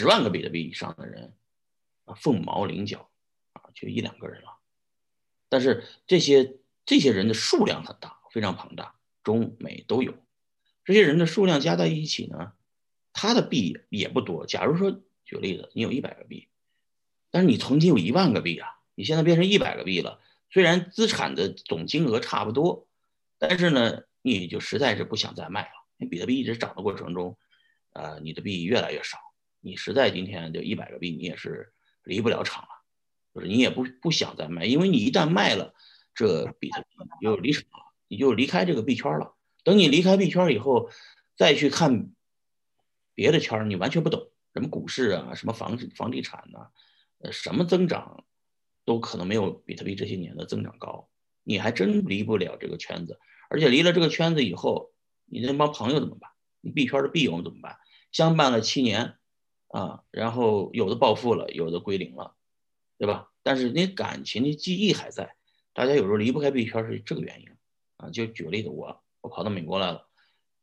十万个比特币以上的人啊，凤毛麟角啊，就一两个人了。但是这些这些人的数量很大，非常庞大，中美都有。这些人的数量加在一起呢，他的币也不多。假如说举个例子，你有一百个币，但是你曾经有一万个币啊，你现在变成一百个币了。虽然资产的总金额差不多，但是呢，你就实在是不想再卖了。因为比特币一直涨的过程中，呃，你的币越来越少，你实在今天就一百个币，你也是离不了场了，就是你也不不想再卖，因为你一旦卖了这比特币，你就离场了，你就离开这个币圈了。等你离开币圈以后，再去看别的圈，你完全不懂什么股市啊，什么房房地产呐，呃，什么增长。都可能没有比特币这些年的增长高，你还真离不了这个圈子。而且离了这个圈子以后，你那帮朋友怎么办？你币圈的币友怎么办？相伴了七年啊，然后有的暴富了，有的归零了，对吧？但是那感情的记忆还在。大家有时候离不开币圈是这个原因啊。就举个例子，我我跑到美国来了，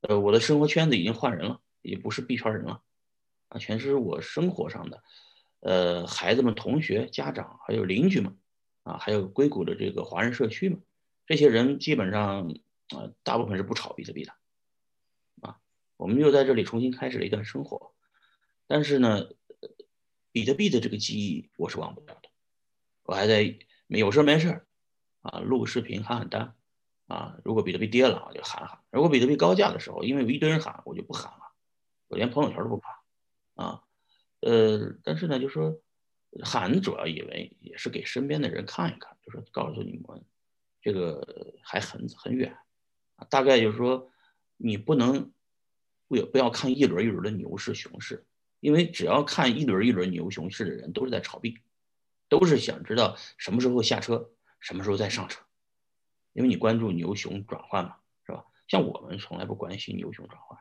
呃，我的生活圈子已经换人了，也不是币圈人了啊，全是我生活上的。呃，孩子们、同学、家长，还有邻居们，啊，还有硅谷的这个华人社区们，这些人基本上啊，大部分是不炒比特币的，啊，我们又在这里重新开始了一段生活。但是呢，比特币的这个记忆我是忘不了的，我还在有事没事啊，录个视频喊喊单，啊，如果比特币跌了我就喊喊；如果比特币高价的时候，因为有一堆人喊，我就不喊了，我连朋友圈都不发，啊。呃，但是呢，就说喊主要以为也是给身边的人看一看，就说告诉你们，这个还很很远啊。大概就是说，你不能不不要看一轮一轮的牛市熊市，因为只要看一轮一轮牛熊市的人，都是在炒币，都是想知道什么时候下车，什么时候再上车，因为你关注牛熊转换嘛，是吧？像我们从来不关心牛熊转换，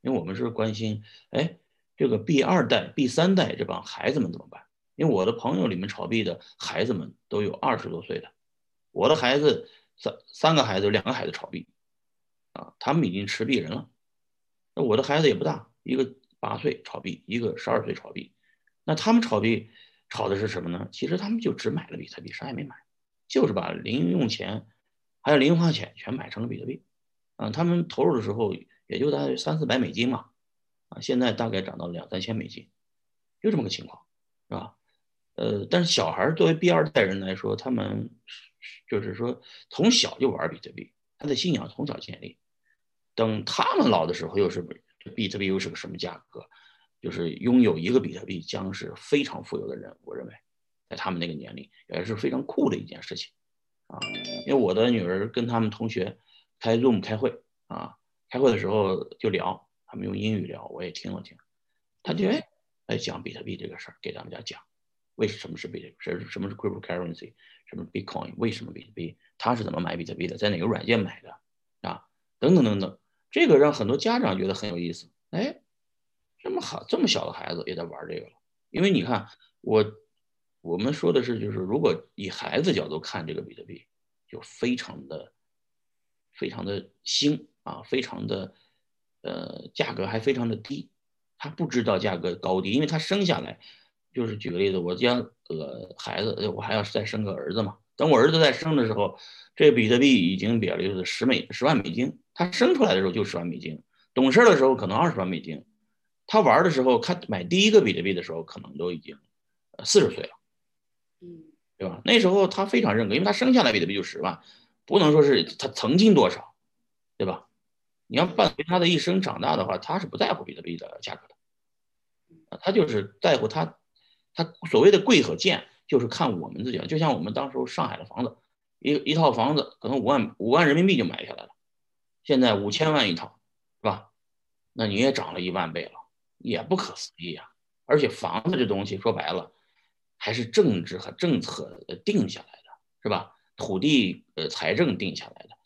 因为我们是关心，哎。这个 B 二代、B 三代这帮孩子们怎么办？因为我的朋友里面炒币的孩子们都有二十多岁的，我的孩子三三个孩子，两个孩子炒币，啊，他们已经持币人了。那我的孩子也不大，一个八岁炒币，一个十二岁炒币。那他们炒币炒的是什么呢？其实他们就只买了比特币，啥也没买，就是把零用钱还有零花钱全买成了比特币。啊，他们投入的时候也就大概三四百美金嘛。啊，现在大概涨到两三千美金，就这么个情况，是吧？呃，但是小孩作为 B 二代人来说，他们就是说从小就玩比特币，他的信仰从小建立。等他们老的时候，又是比特币又是个什么价格？就是拥有一个比特币将是非常富有的人。我认为，在他们那个年龄也是非常酷的一件事情啊。因为我的女儿跟他们同学开 Zoom 开会啊，开会的时候就聊。他们用英语聊，我也听了听。他就哎来讲比特币这个事儿，给大家讲为什么是比特币，什什么是 cryptocurrency，什么 Bitcoin，为什么比特币，他是怎么买比特币的，在哪个软件买的啊？等等等等，这个让很多家长觉得很有意思。哎，这么好，这么小的孩子也在玩这个了。因为你看，我我们说的是，就是如果以孩子角度看这个比特币，就非常的非常的新啊，非常的。呃，价格还非常的低，他不知道价格高低，因为他生下来就是举个例子，我家呃孩子，我还要再生个儿子嘛。等我儿子再生的时候，这比特币已经比了就是十美十万美金，他生出来的时候就十万美金，懂事的时候可能二十万美金，他玩的时候，他买第一个比特币的时候可能都已经四十岁了，嗯，对吧？那时候他非常认可，因为他生下来比特币就十万，不能说是他曾经多少，对吧？你要伴随他的一生长大的话，他是不在乎比特币的价格的，啊，他就是在乎他，他所谓的贵和贱，就是看我们自己。就像我们当时上海的房子，一一套房子可能五万五万人民币就买下来了，现在五千万一套，是吧？那你也涨了一万倍了，也不可思议啊！而且房子这东西说白了，还是政治和政策定下来的，是吧？土地呃财政定下来的。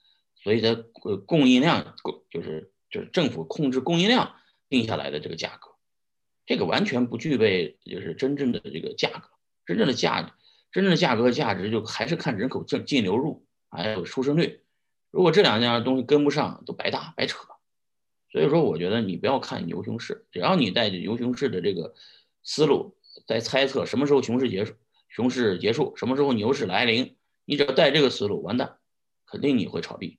所以它呃供应量供就是就是政府控制供应量定下来的这个价格，这个完全不具备就是真正的这个价格，真正的价真正的价格价值就还是看人口净净流入还有出生率，如果这两样东西跟不上，都白搭白扯，所以说，我觉得你不要看牛熊市，只要你带着牛熊市的这个思路在猜测什么时候熊市结束，熊市结束什么时候牛市来临，你只要带这个思路，完蛋，肯定你会炒币，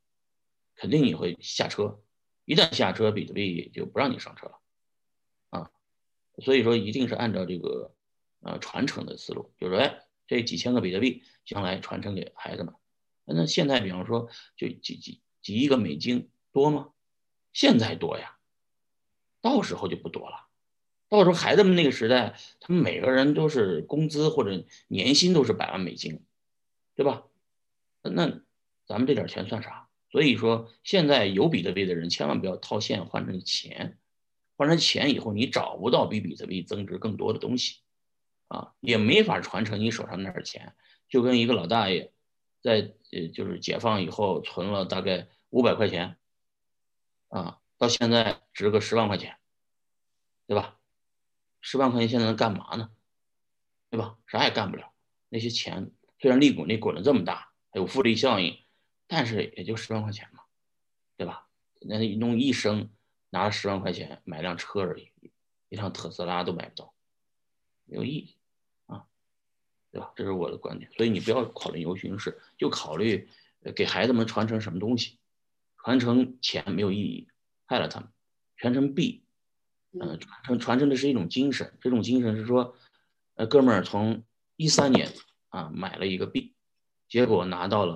肯定你会下车。一旦下车，比特币就不让你上车了啊。所以说，一定是按照这个呃传承的思路，就是说，哎，这几千个比特币将来传承给孩子们。那现在比方说，就几几几亿个美金多吗？现在多呀，到时候就不多了。到时候孩子们那个时代，他们每个人都是工资或者年薪都是百万美金，对吧？那咱们这点钱算啥？所以说，现在有比特币的人千万不要套现换成钱，换成钱以后你找不到比比特币增值更多的东西，啊，也没法传承你手上那点钱。就跟一个老大爷在呃就是解放以后存了大概五百块钱。啊，到现在值个十万块钱，对吧？十万块钱现在能干嘛呢？对吧？啥也干不了。那些钱虽然利滚利滚的这么大，还有复利效应，但是也就十万块钱嘛，对吧？那弄一生拿了十万块钱买辆车而已，一辆特斯拉都买不到，没有意义，对吧？这是我的观点。所以你不要考虑牛熊市，就考虑给孩子们传承什么东西。传承钱没有意义，害了他们。传承币，嗯，传承传承的是一种精神。这种精神是说，呃，哥们儿从一三年啊买了一个币，结果拿到了。